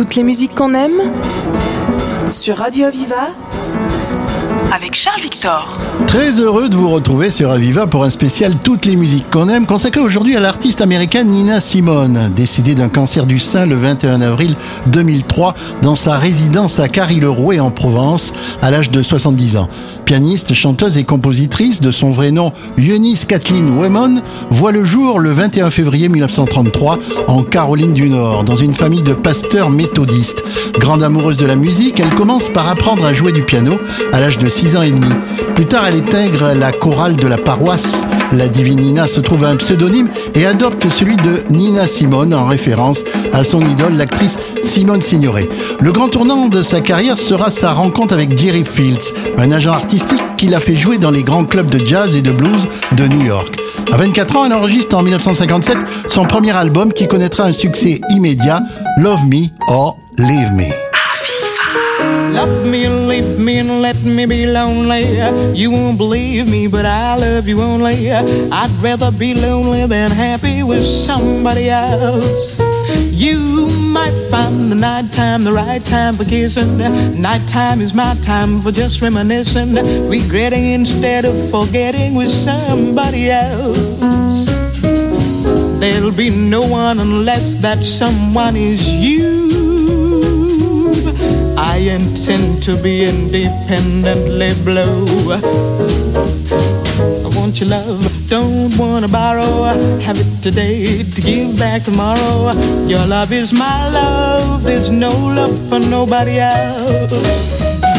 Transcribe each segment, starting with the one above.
Toutes les musiques qu'on aime sur Radio Aviva avec Charles Victor. Très heureux de vous retrouver sur Aviva pour un spécial Toutes les musiques qu'on aime, consacré aujourd'hui à l'artiste américaine Nina Simone, décédée d'un cancer du sein le 21 avril 2003 dans sa résidence à Carry-le-Rouet en Provence à l'âge de 70 ans. Pianiste, chanteuse et compositrice de son vrai nom Eunice Kathleen Wemon, voit le jour le 21 février 1933 en Caroline du Nord, dans une famille de pasteurs méthodistes. Grande amoureuse de la musique, elle commence par apprendre à jouer du piano à l'âge de 6 ans et demi. Plus tard, elle intègre la chorale de la paroisse. La divine Nina se trouve un pseudonyme et adopte celui de Nina Simone en référence à son idole, l'actrice Simone Signoret. Le grand tournant de sa carrière sera sa rencontre avec Jerry Fields, un agent artistique qui l'a fait jouer dans les grands clubs de jazz et de blues de New York. À 24 ans, elle enregistre en 1957 son premier album qui connaîtra un succès immédiat, Love Me or Leave Me. You might find the nighttime the right time for kissing. Nighttime is my time for just reminiscing, regretting instead of forgetting with somebody else. There'll be no one unless that someone is you. I intend to be independently blue. Want your love, don't wanna borrow. Have it today to give back tomorrow. Your love is my love, there's no love for nobody else.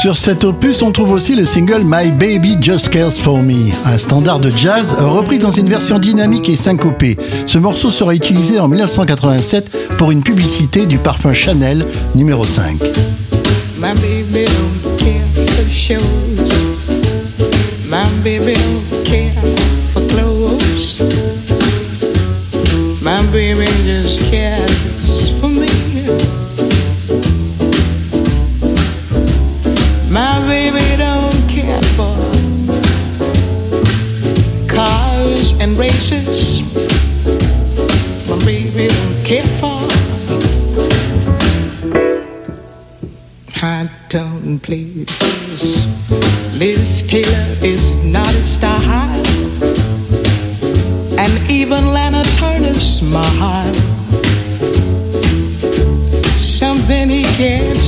Sur cet opus, on trouve aussi le single My Baby Just Cares For Me, un standard de jazz repris dans une version dynamique et syncopée. Ce morceau sera utilisé en 1987 pour une publicité du parfum Chanel numéro 5. My baby don't care for shows. My baby don't care for clothes. My baby just cares Liz Taylor is not a star and even Lana Turner's smile. Something he can't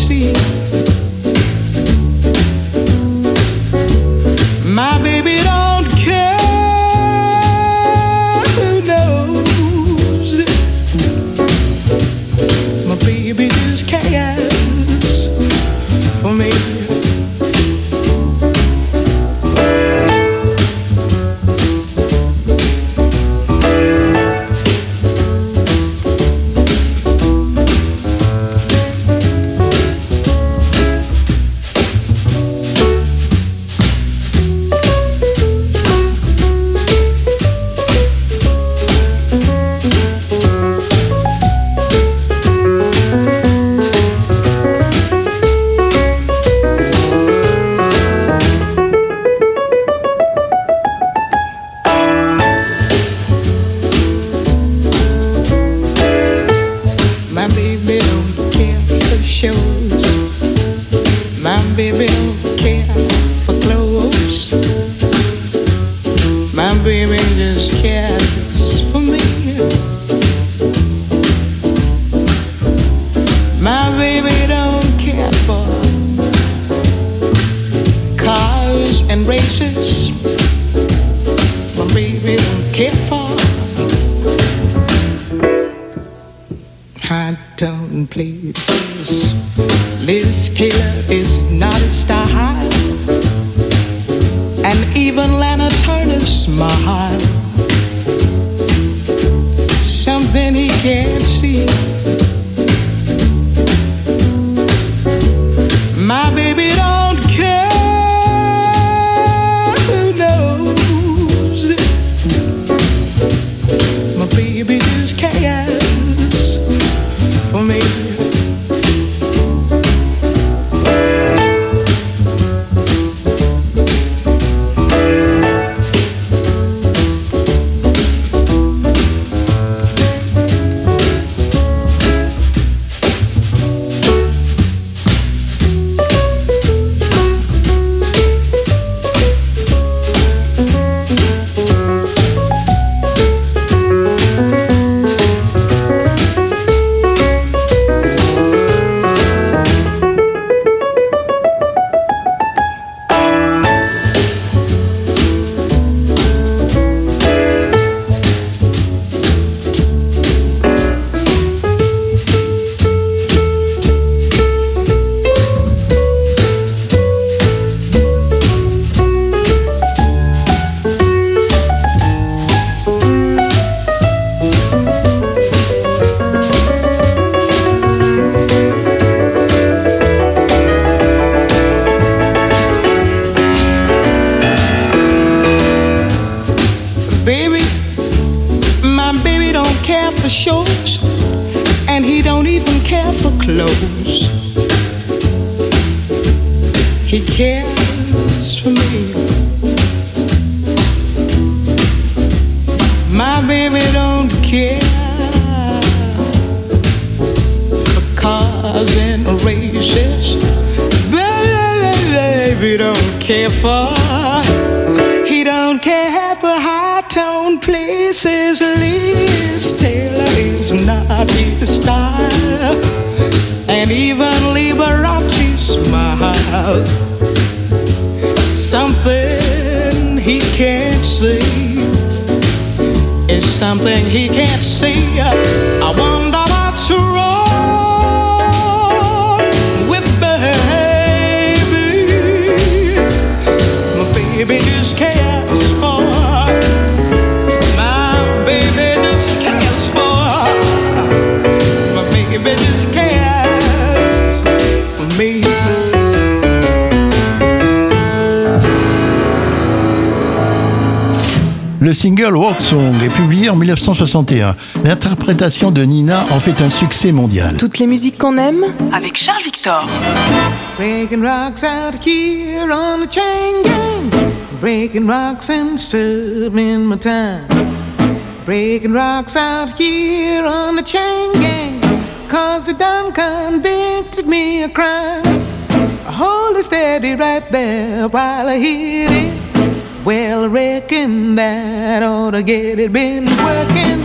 Smile. Shows, and he don't even care for clothes. He cares for me. My baby don't care for cars and races. Baby, baby don't care for. He don't care for places. Liz Taylor is not his style, and even Liberace smile. Something he can't see is something he can't see. I wonder Le single Walk Song est publié en 1961. L'interprétation de Nina en fait un succès mondial. Toutes les musiques qu'on aime avec Charles Victor. Breaking rocks out here on the chain gang. Breaking rocks and serving my time. Breaking rocks out here on the chain gang. Cause they done convicted me of crime. Hold it steady right there while I hit it. Well, reckon that ought to get it. Been working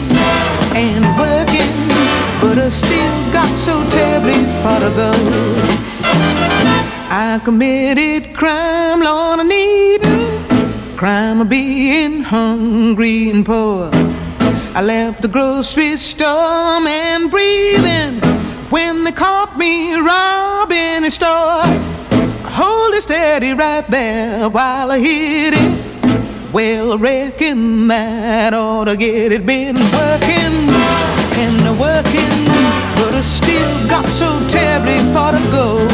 and working, but I still got so terribly far to go. I committed crime, Lord, I need crime of being hungry and poor. I left the grocery store and breathing when they caught me robbing a store. Hold it steady right there while I hit it. Well, reckon that ought to get it. Been working and working, but I still got so terribly far to go.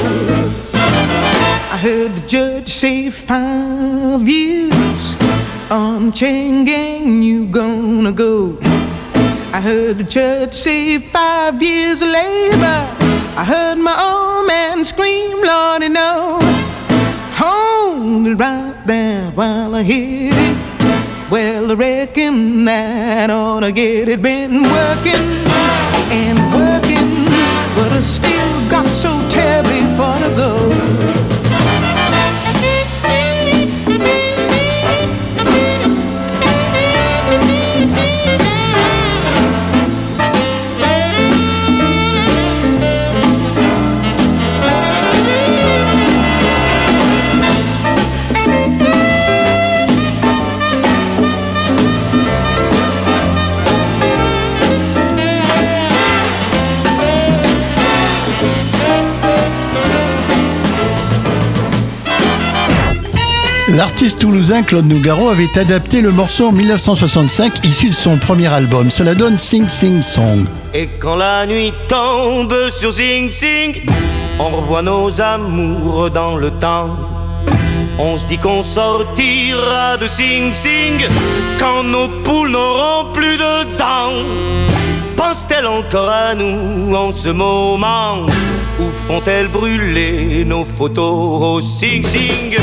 I heard the judge say five years on chain gang, you gonna go. I heard the judge say five years labor. I heard my old man scream, Lordy, no. Right there while I hit it. Well, I reckon that ought to get it. Been working and working, L'artiste toulousain Claude Nougaro avait adapté le morceau en 1965 issu de son premier album. Cela donne Sing Sing Song. Et quand la nuit tombe sur Sing Sing, on revoit nos amours dans le temps. On se dit qu'on sortira de Sing Sing quand nos poules n'auront plus de dents. Pense-t-elle encore à nous en ce moment? Ou font-elles brûler nos photos au Sing Sing?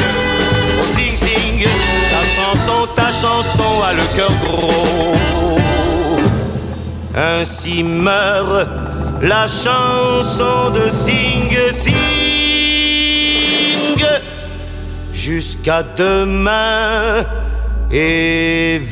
Ta chanson a le cœur gros ainsi meurt la chanson de Sing Sing. Jusqu'à demain, évidemment.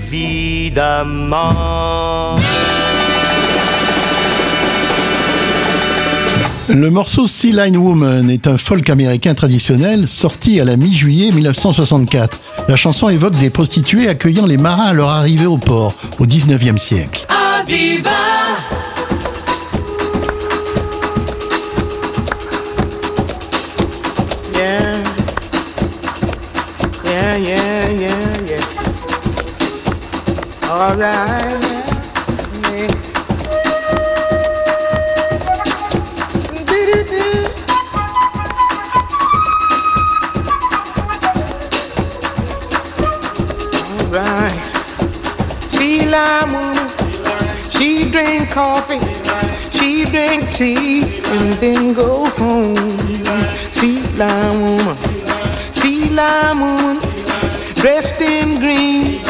Le morceau Sea Line Woman est un folk américain traditionnel sorti à la mi-juillet 1964. La chanson évoque des prostituées accueillant les marins à leur arrivée au port au 19e siècle. Coffee, she drink tea, and then go home. Sea line woman, sea line woman, dressed in green,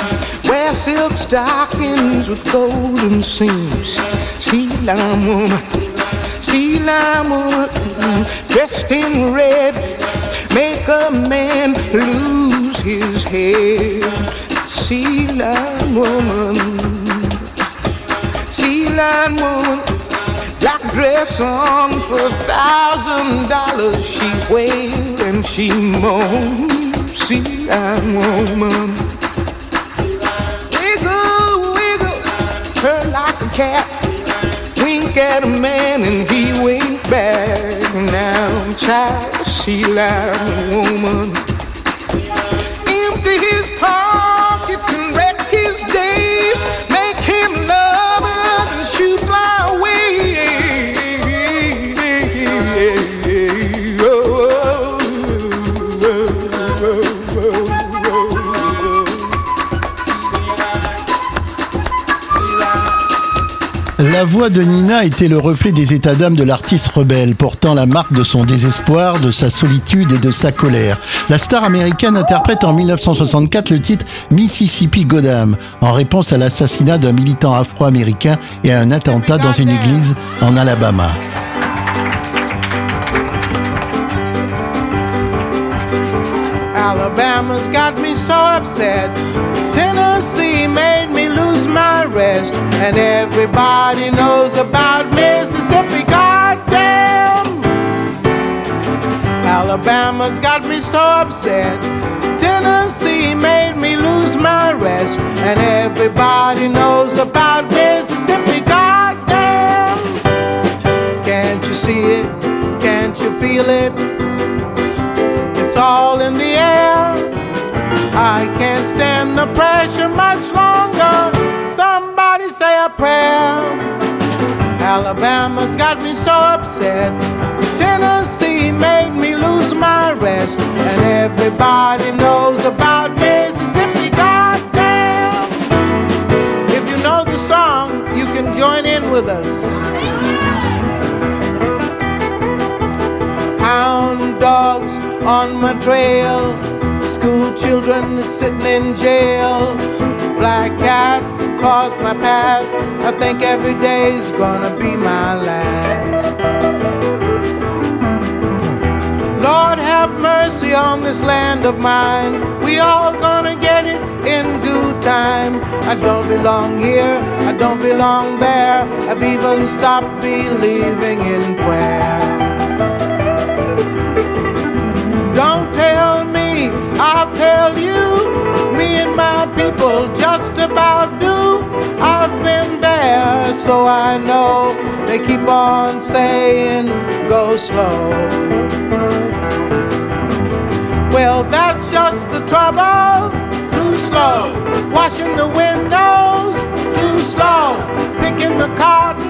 wear silk stockings with golden seams. Sea line woman, sea line woman, dressed in red, make a man lose his head. Sea line woman line woman, black dress on for a thousand dollars. She wailed and she moaned. Sea line woman, wiggle, wiggle, her like a cat. Wink at a man and he wink back. Now, child, sea line woman, La voix de Nina était le reflet des états d'âme de l'artiste rebelle, portant la marque de son désespoir, de sa solitude et de sa colère. La star américaine interprète en 1964 le titre Mississippi Goddam, en réponse à l'assassinat d'un militant afro-américain et à un attentat dans une église en Alabama. Rest. And everybody knows about Mississippi. Goddamn! Alabama's got me so upset. Tennessee made me lose my rest. And everybody knows about Mississippi. Goddamn! Can't you see it? Can't you feel it? It's all in the air. I can't stand the pressure much longer. Say a prayer. Alabama's got me so upset. Tennessee made me lose my rest. And everybody knows about Mississippi. Goddamn. If you know the song, you can join in with us. Hound dogs on my trail. School children sitting in jail. Black cat crossed my path. I think every day's gonna be my last. Lord have mercy on this land of mine. We all gonna get it in due time. I don't belong here, I don't belong there. I've even stopped believing in prayer. Don't tell me, I'll tell you. People just about do. I've been there, so I know. They keep on saying, go slow. Well, that's just the trouble. Too slow. Washing the windows. Too slow. Picking the cotton.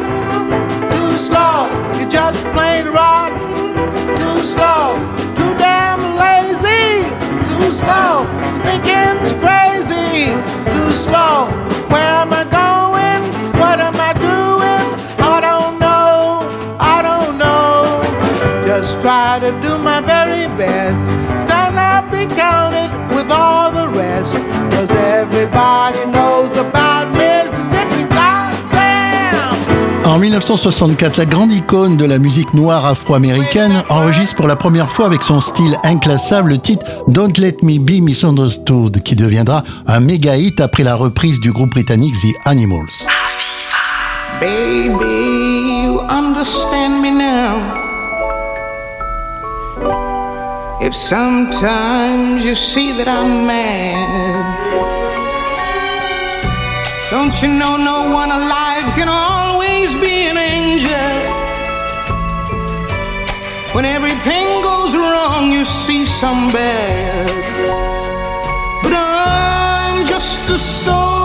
Too slow. You're just plain rotten. Too slow. Too damn lazy. Too slow. Thinking's crazy. Too slow. Where am I going? What am I doing? I don't know. I don't know. Just try to do my very best. Stand up, be counted with all the rest. Cause everybody knows about Mississippi. En 1964, la grande icône de la musique noire afro-américaine enregistre pour la première fois avec son style inclassable le titre Don't Let Me Be Misunderstood, qui deviendra un méga hit après la reprise du groupe britannique The Animals. Baby, you understand me now. If sometimes you see that I'm mad, don't you know no one alive can always When everything goes wrong, you see some bad. But I'm just a soul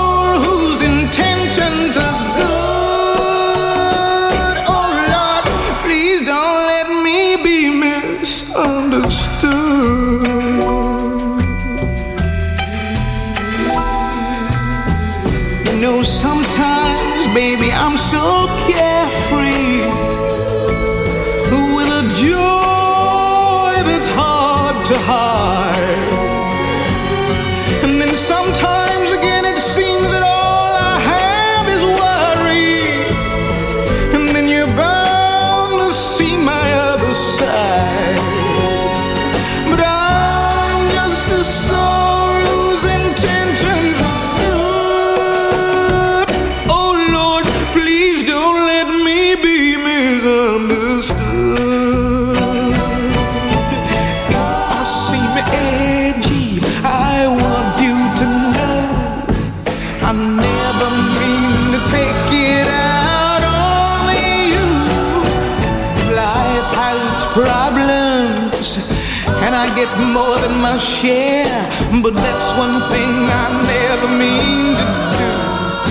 But that's one thing I never mean to do,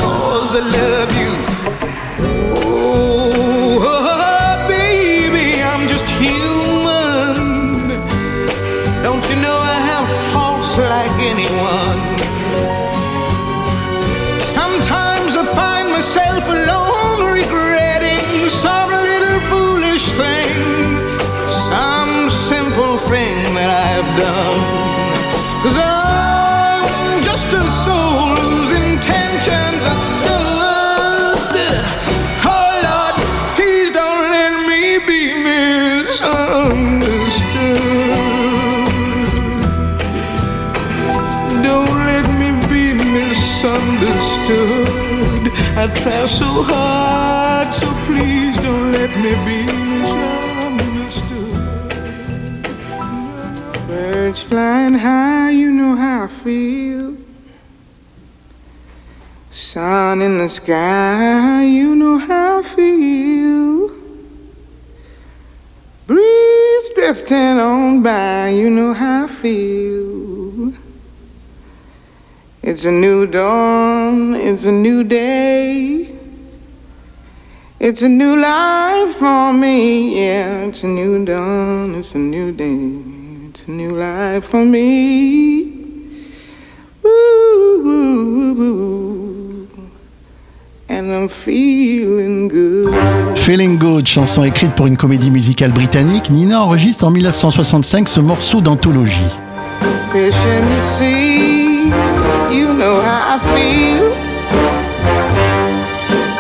cause I love you. So hard, so please don't let me be misunderstood. Birds flying high, you know how I feel. Sun in the sky, you know how I feel. Breeze drifting on by, you know how I feel. It's a new dawn, it's a new day. It's a new life for me, yeah. It's a new dawn, it's a new day. It's a new life for me. And I'm feeling good. Feeling Good, chanson écrite pour une comédie musicale britannique, Nina enregistre en 1965 ce morceau d'anthologie. Fish in the sea, you know how I feel.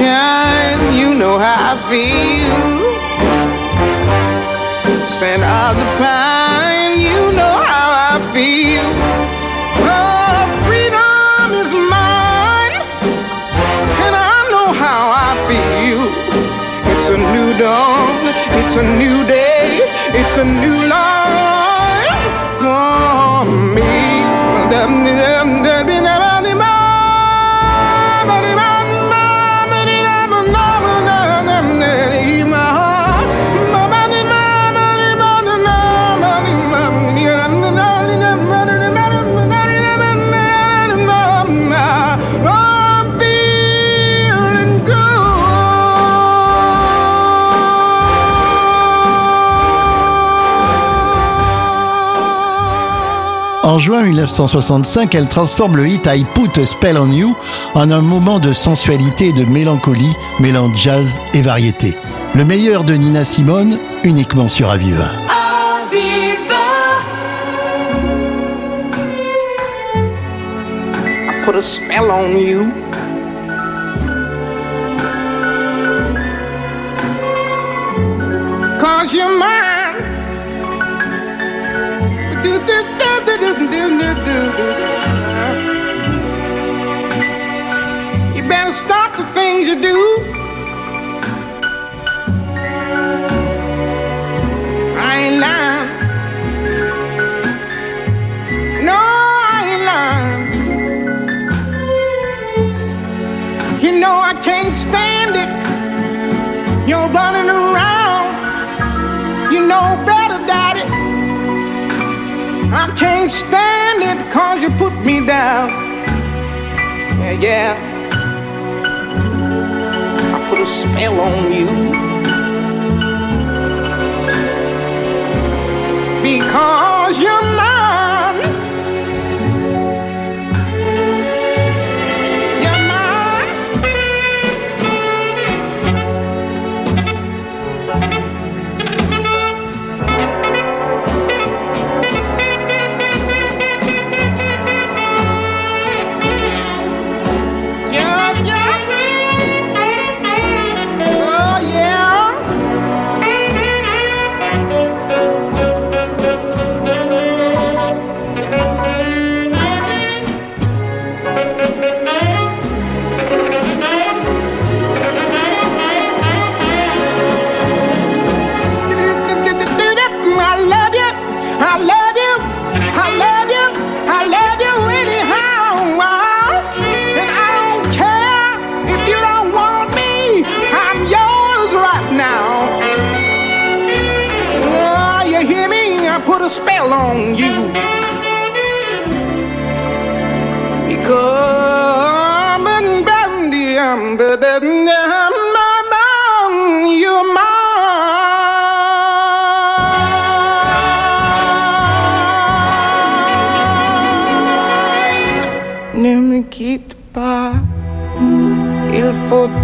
when you know how I feel. Scent of the pine, you know how I feel. Oh, freedom is mine, and I know how I feel. It's a new dawn, it's a new day, it's a new life En juin 1965, elle transforme le hit I Put a Spell on You en un moment de sensualité et de mélancolie mêlant jazz et variété. Le meilleur de Nina Simone, uniquement sur Aviva. Aviva. I put a spell on you. You do. I ain't lying. No, I ain't lying. You know I can't stand it. You're running around. You know better, Daddy. I can't stand it cause you put me down. Yeah, yeah. A spell on you. Because you're mine.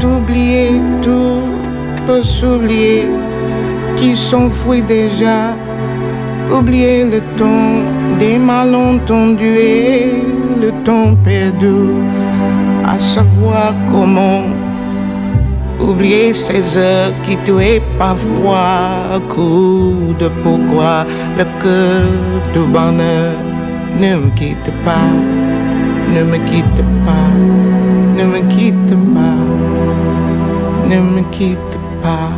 Oublier tout, peut s'oublier qui s'enfuit déjà. Oublier le temps des malentendus et le temps perdu, à savoir comment oublier ces heures qui tuaient parfois coup de pourquoi le cœur de bonheur ne me quitte pas, ne me quitte pas, ne me quitte pas, ne me quitte pas.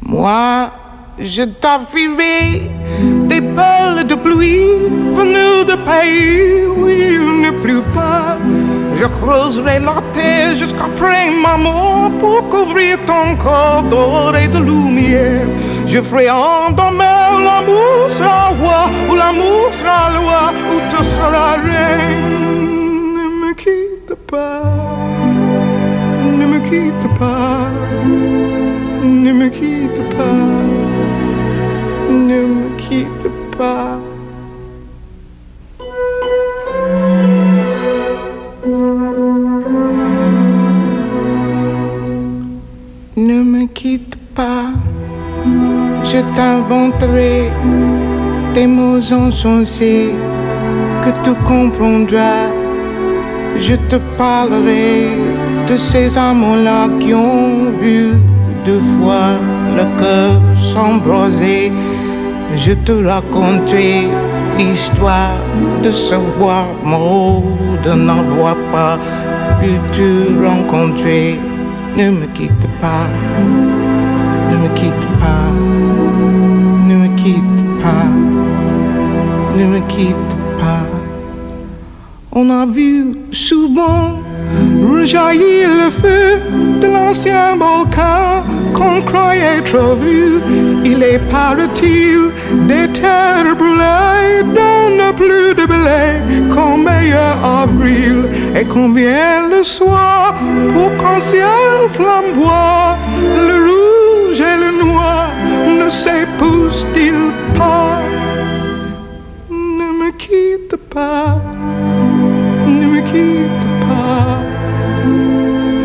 Moi, je t'offrirai des perles de pluie venues de pays où il ne pleut pas. Je creuserai la terre jusqu'après ma mort pour couvrir ton corps d'or et de lumière. Je ferai en demeure l'amour sera roi, ou l'amour sera loi, ou tu seras reine. Ne me quitte pas, ne me quitte pas, ne me quitte pas, ne me quitte pas. Ne me quitte pas, je t'inventerai. Des mots insensés que tu comprendras. Je te parlerai de ces amants-là qui ont vu deux fois le cœur s'embraser. Je te raconterai l'histoire de ce bois mort, de n'avoir pas pu te rencontrer. Ne me quitte pas, ne me quitte pas, ne me quitte pas, ne me quitte pas. On a vu souvent rejaillir le feu de l'ancien volcan qu'on croyait trop vu. Il est, paraît-il, des terres brûlées dont n'a plus de blé qu'en meilleur avril? Et qu'on vient le soir pour qu'en ciel flamboie le rouge et le noir ne s'épousent-ils pas? Ne me quitte pas, quitte pas,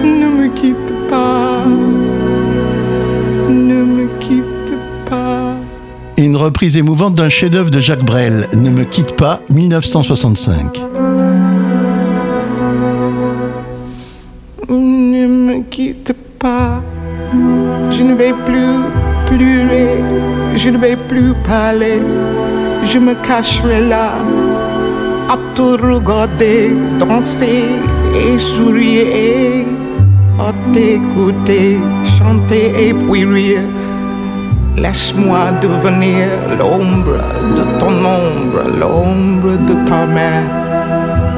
ne me quitte pas, ne me quitte pas. Une reprise émouvante d'un chef-d'œuvre de Jacques Brel, Ne me quitte pas, 1965. Ne me quitte pas, je ne vais plus pleurer, je ne vais plus parler, je me cacherai là à te regarder danser et souriez, à t'écouter, chanter et puis rire. Laisse-moi devenir l'ombre de ton ombre, l'ombre de ta mère,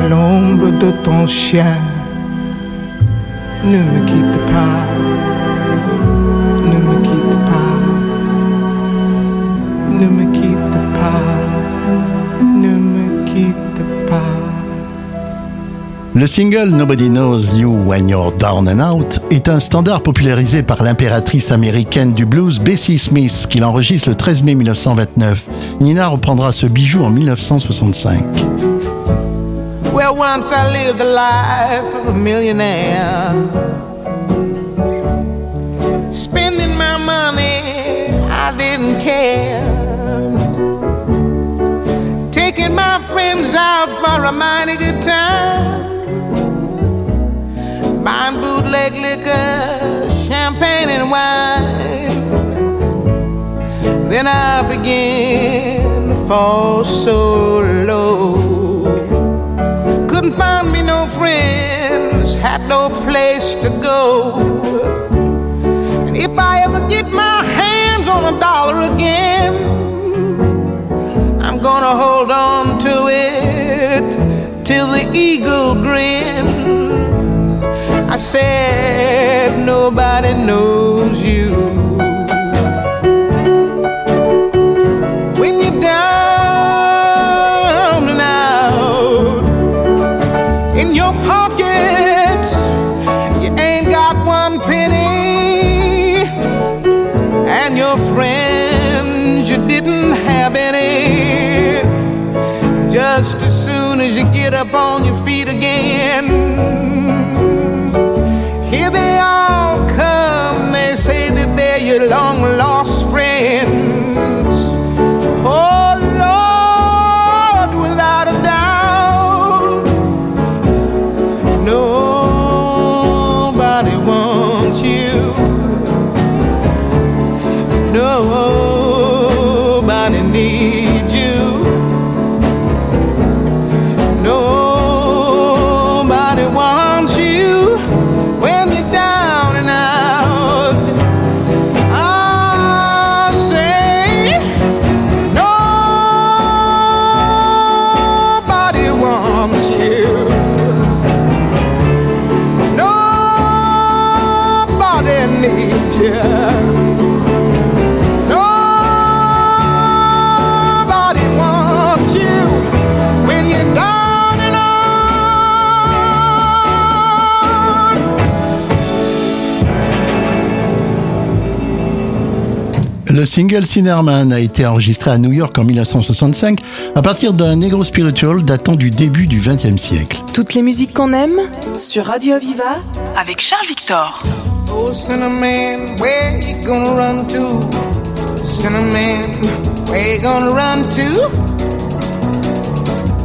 l'ombre de ton chien. Ne me quitte pas, ne me quitte pas, ne me Le single Nobody Knows You When You're Down and Out est un standard popularisé par l'impératrice américaine du blues Bessie Smith qu'il enregistre le 13 mai 1929. Nina reprendra ce bijou en 1965. Well, once I lived the life of a millionaire. Spending my money, I didn't care. Taking my friends out for a mighty good time. Buying bootleg liquor, champagne and wine. Then I began to fall so low. Couldn't find me no friends, had no place to go. And if I ever get my hands on a dollar again, I'm gonna hold on to it till the eagle grin. Said, nobody knows you. When you're down and out in your pockets, you ain't got one penny, and your friends, you didn't have any. Just as soon as you get up on single Cinnamon a été enregistré à New York en 1965 à partir d'un negro spiritual datant du début du XXe siècle. Toutes les musiques qu'on aime sur Radio Aviva avec Charles Victor. Oh, Cinnamon, where you gonna run to? Cinnamon, where you gonna run to?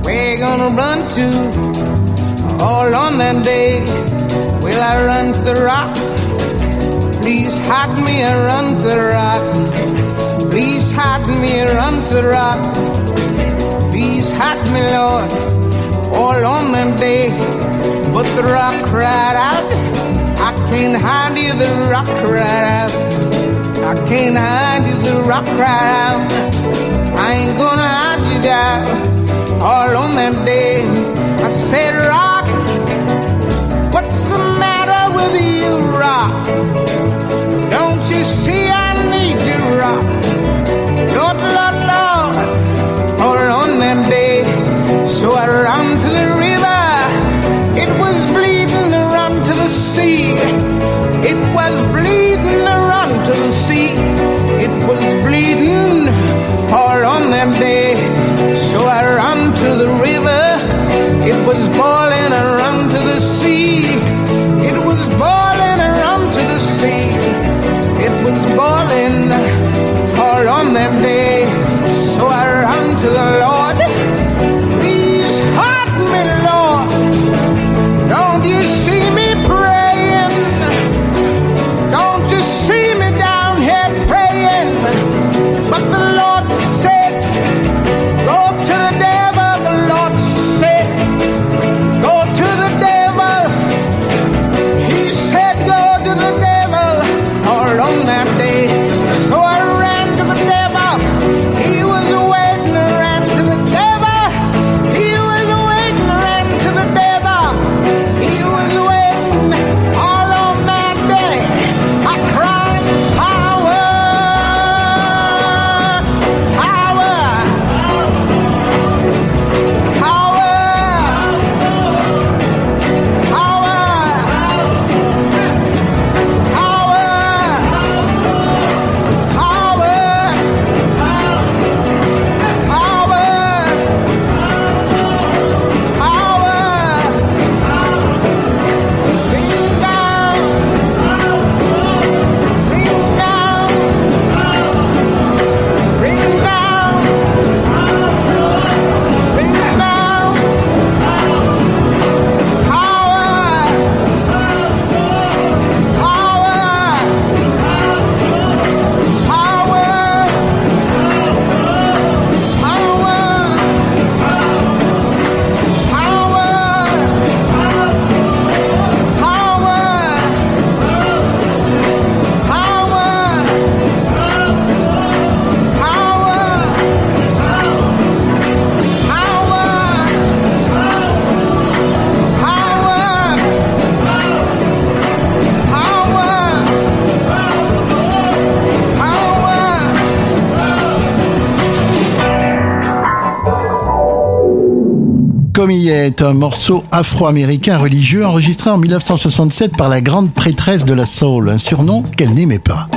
Where you gonna run to? All on that day, will I run to the rock? Please hide me and run to the rock. Please hide me run to the rock. Please hide me, Lord, all on that day. But the rock cried out, I can't hide you, the rock cried out. I can't hide you, the rock cried out. I ain't gonna hide you down all on that day. I said, Rock, what's the matter with you, Rock? Don't you see I need you, Rock? Lord, Lord, comme est un morceau afro-américain religieux enregistré en 1967 par la grande prêtresse de la soul, un surnom qu'elle n'aimait pas.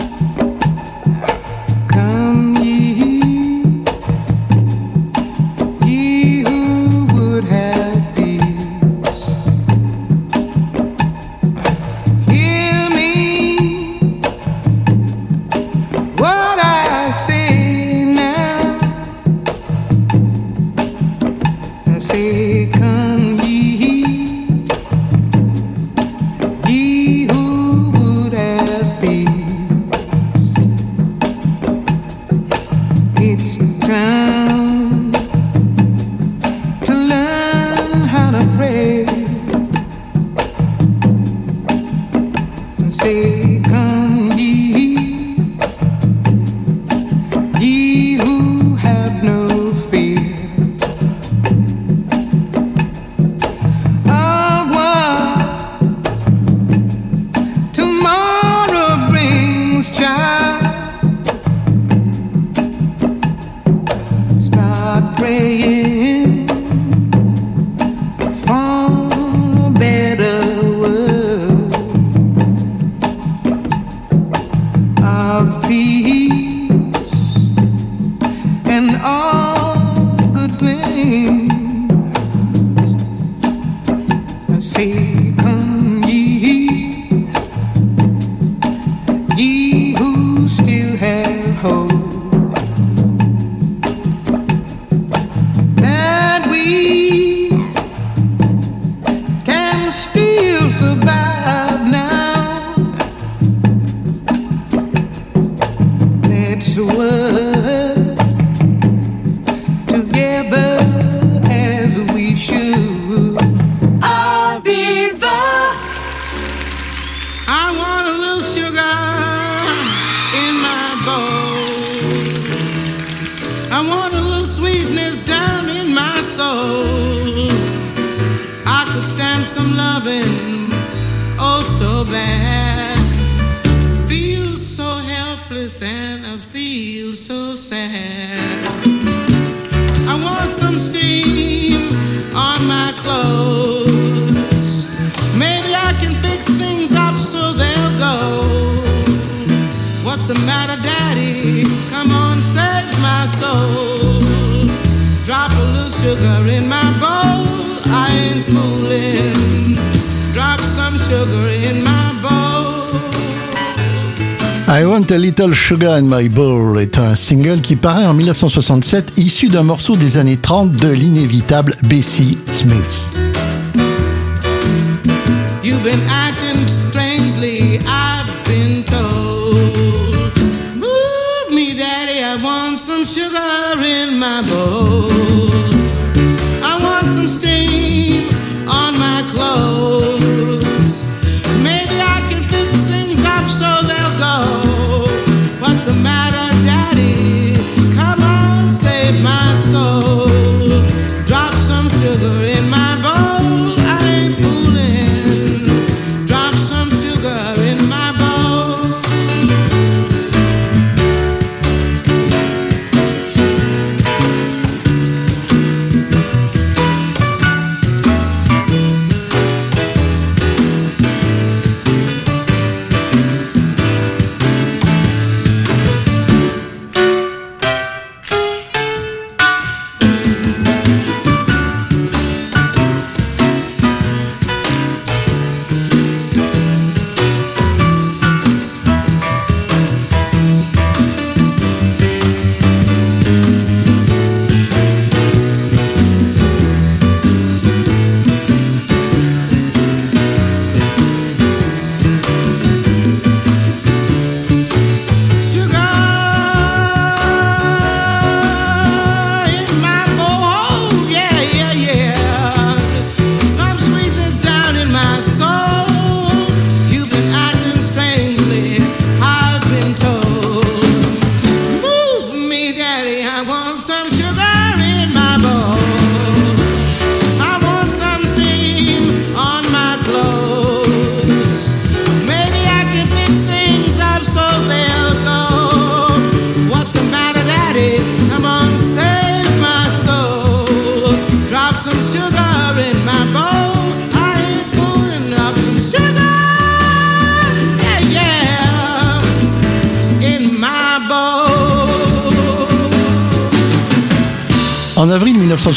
Little Sugar in My Bowl est un single qui paraît en 1967, issu d'un morceau des années 30 de l'inévitable Bessie Smith.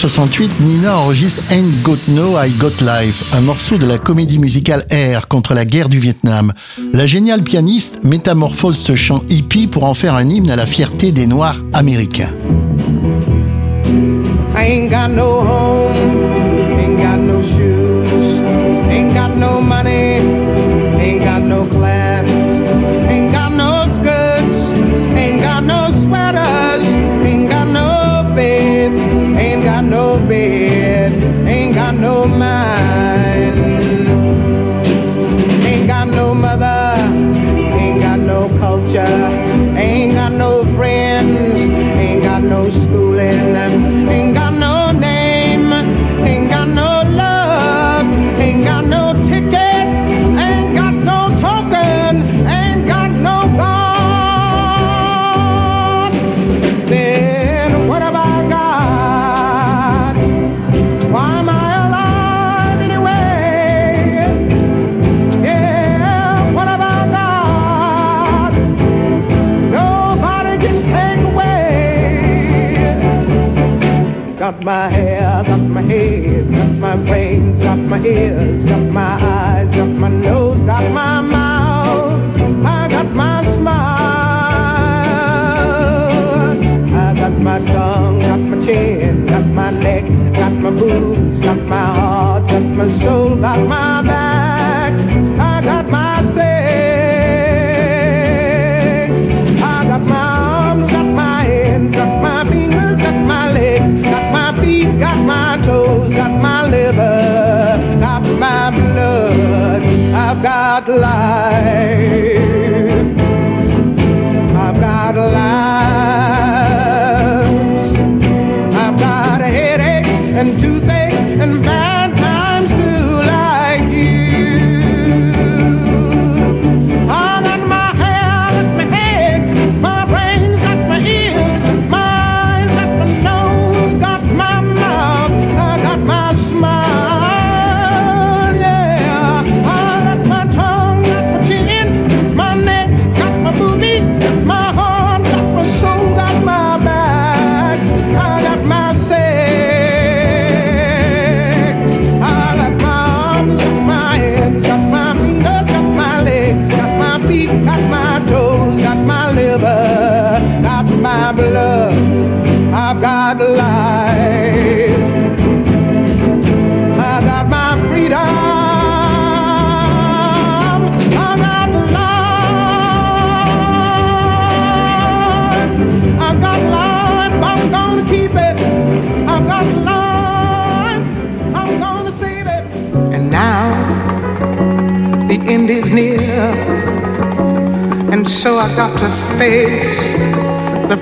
1968, Nina enregistre Ain't Got No, I Got Life, un morceau de la comédie musicale Air contre la guerre du Vietnam. La géniale pianiste métamorphose ce chant hippie pour en faire un hymne à la fierté des Noirs américains. Ain't got no home,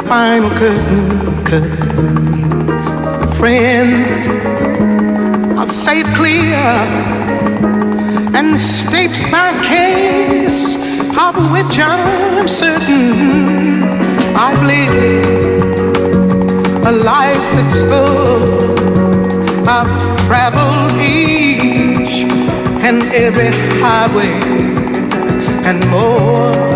final curtain, curtain. Friends, I'll say it clear and state my case, of which I'm certain. I've lived a life that's full. I've traveled each and every highway and more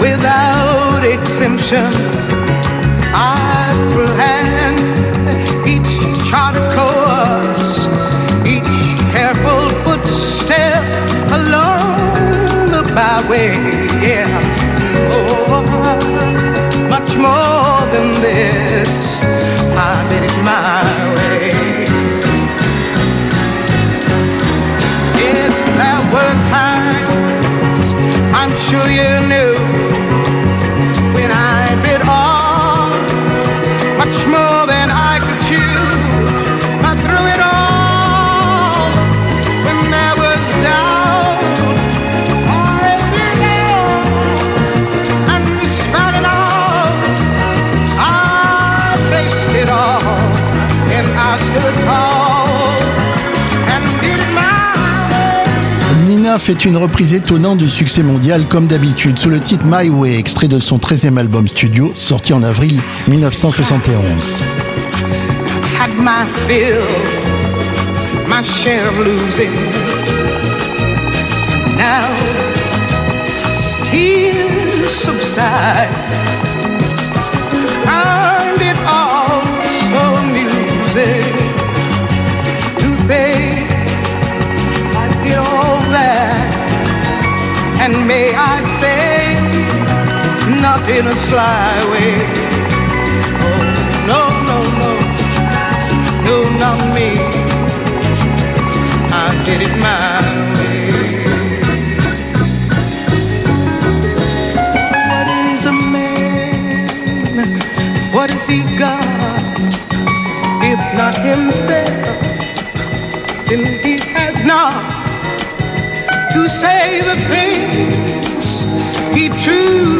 without exemption. I will hand each charter course, each careful footstep along the byway. Yeah, oh, much more than this. Fait une reprise étonnante du succès mondial comme d'habitude sous le titre My Way, extrait de son 13e album studio sorti en avril 1971. Had my fill, my share of losing. Now, tears subside. In a sly way. Oh, no, no, no, no, not me. I did it my way. What is a man? What has he got? If not himself, then he has not to say the things he truly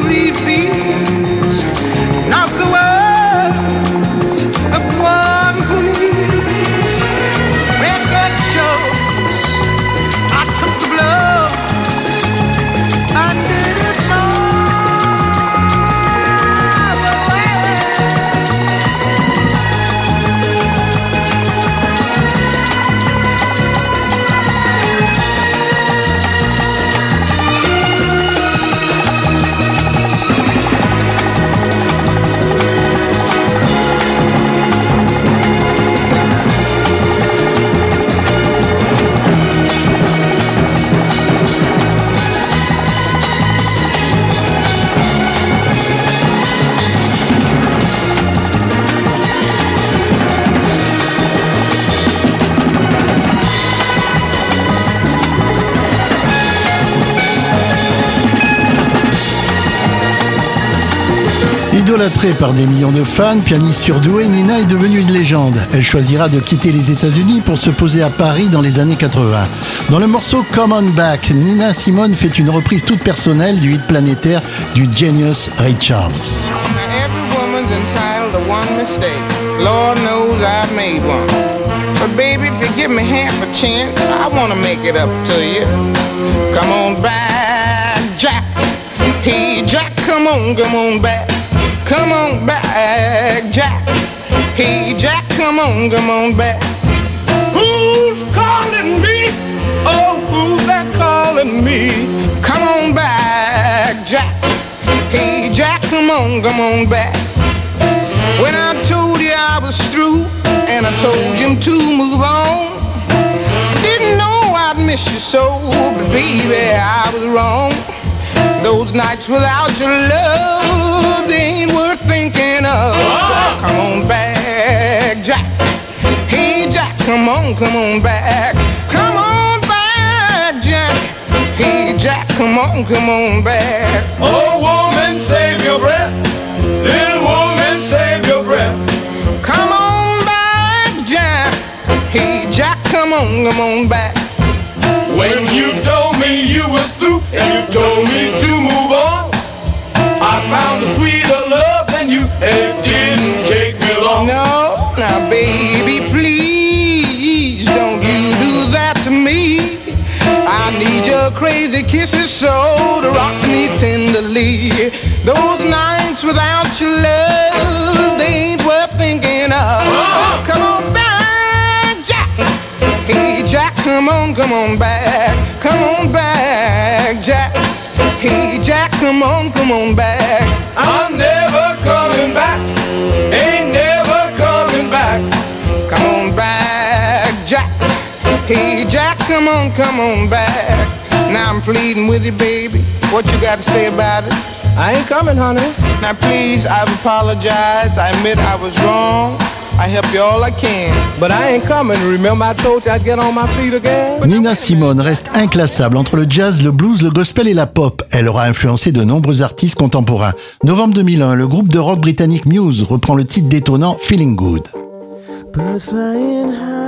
Idolâtrée par des millions de fans, pianiste surdouée, Nina est devenue une légende. Elle choisira de quitter les États-Unis pour se poser à Paris dans les années 80. Dans le morceau Come On Back, Nina Simone fait une reprise toute personnelle du hit planétaire du Genius Ray Charles. Come on back, Jack. Hey, Jack, come on, come on back. Who's calling me? Oh, who's that calling me? Come on back, Jack. Hey, Jack, come on, come on back. When I told you I was through, and I told you to move on, I didn't know I'd miss you so, but baby, I was wrong. Those nights without your love, ain't worth thinking of. So come on back, Jack. Hey, Jack, come on, come on back. Come on back, Jack. Hey, Jack, come on, come on back. Oh, woman, save your breath. Little woman, save your breath. Come on back, Jack. Hey, Jack, come on, come on back. When you told me you was through and you told me to now, baby, please don't you do that to me. I need your crazy kisses so to rock me tenderly. Those nights without your love, they ain't worth thinking of. Uh-huh. Come on back, Jack. Hey, Jack, come on, come on back. Come on back, Jack. Hey, Jack, come on, come on back. I'm never Jack, come on, come on back. Now I'm pleading with you, baby. What you got to say about it? I ain't coming, honey. Now, please, I've apologized. I admit I was wrong. I help you all I can. But I ain't coming. Remember I told you I'd get on my feet again? Nina Simone reste inclassable entre le jazz, le blues, le gospel et la pop. Elle aura influencé de nombreux artistes contemporains. Novembre 2001, le groupe de rock britannique Muse reprend le titre détonnant Feeling Good. Birds flying high,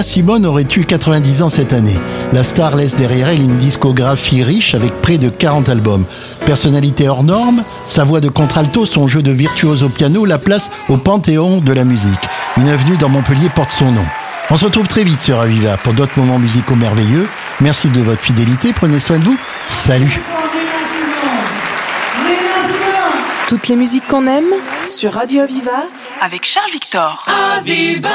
Nina Simone aurait eu 90 ans cette année. La star laisse derrière elle une discographie riche avec près de 40 albums. Personnalité hors norme, sa voix de contralto, son jeu de virtuose au piano la place au panthéon de la musique. Une avenue dans Montpellier porte son nom. On se retrouve très vite sur Aviva pour d'autres moments musicaux merveilleux. Merci de votre fidélité, prenez soin de vous. Salut Toutes les musiques qu'on aime sur Radio Aviva avec Charles Victor. Aviva